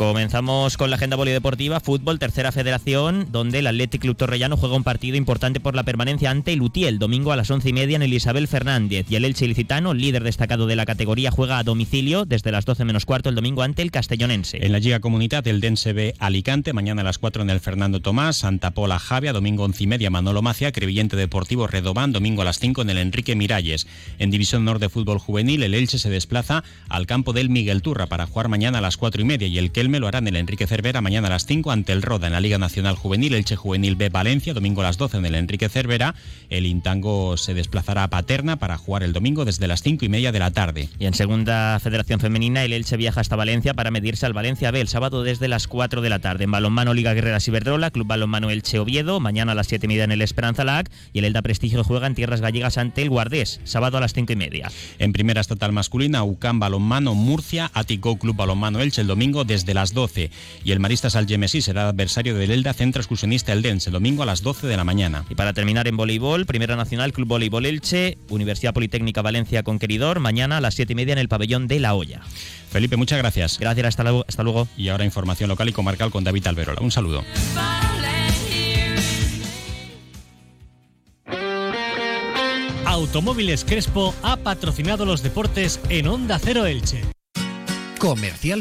Comenzamos con la agenda polideportiva, fútbol, tercera federación, donde el Athletic Club Torrellano juega un partido importante por la permanencia ante el el domingo a las once y media en el Isabel Fernández. Y el Elche Ilicitano, líder destacado de la categoría, juega a domicilio desde las 12 menos cuarto el domingo ante el Castellonense. En la Liga Comunidad, el Dense B Alicante, mañana a las 4 en el Fernando Tomás, Santa Pola Javia, domingo once y media Manolo Macia, Crevillente Deportivo Redobán, domingo a las 5 en el Enrique Miralles. En División Norte de Fútbol Juvenil, el Elche se desplaza al campo del Miguel Turra para jugar mañana a las 4 y media y el Kelme lo hará en el Enrique Cervera mañana a las 5 ante el Roda en la Liga Nacional Juvenil, Elche Juvenil B Valencia, domingo a las 12 en el Enrique Cervera. El Intango se desplazará a Paterna para jugar el domingo desde las 5 y media de la tarde. Y en segunda Federación Femenina, el Elche viaja hasta Valencia para medirse al Valencia B el sábado desde las 4 de la tarde. En balonmano Liga Guerrera Ciberdrola, Club Balonmano Elche Oviedo, mañana a las 7 y media en el Esperanza Lag y el Elda Prestigio juega en tierras gallegas ante el Guardés, sábado a las 5 y media. En primera estatal masculina, UCAM Balonmano Murcia, Atico Club Balonmano Elche el domingo desde las 12 y el Maristas Algemesí será adversario del Elda Centro Excursionista Eldense el domingo a las 12 de la mañana. Y para terminar en voleibol, Primera Nacional Club Voleibol Elche, Universidad Politécnica Valencia Conqueridor, mañana a las 7 y media en el pabellón de La Hoya. Felipe, muchas gracias. Gracias, hasta luego. Hasta luego. Y ahora información local y comarcal con David Alberola. Un saludo. Automóviles Crespo ha patrocinado los deportes en Onda Cero Elche. Comercial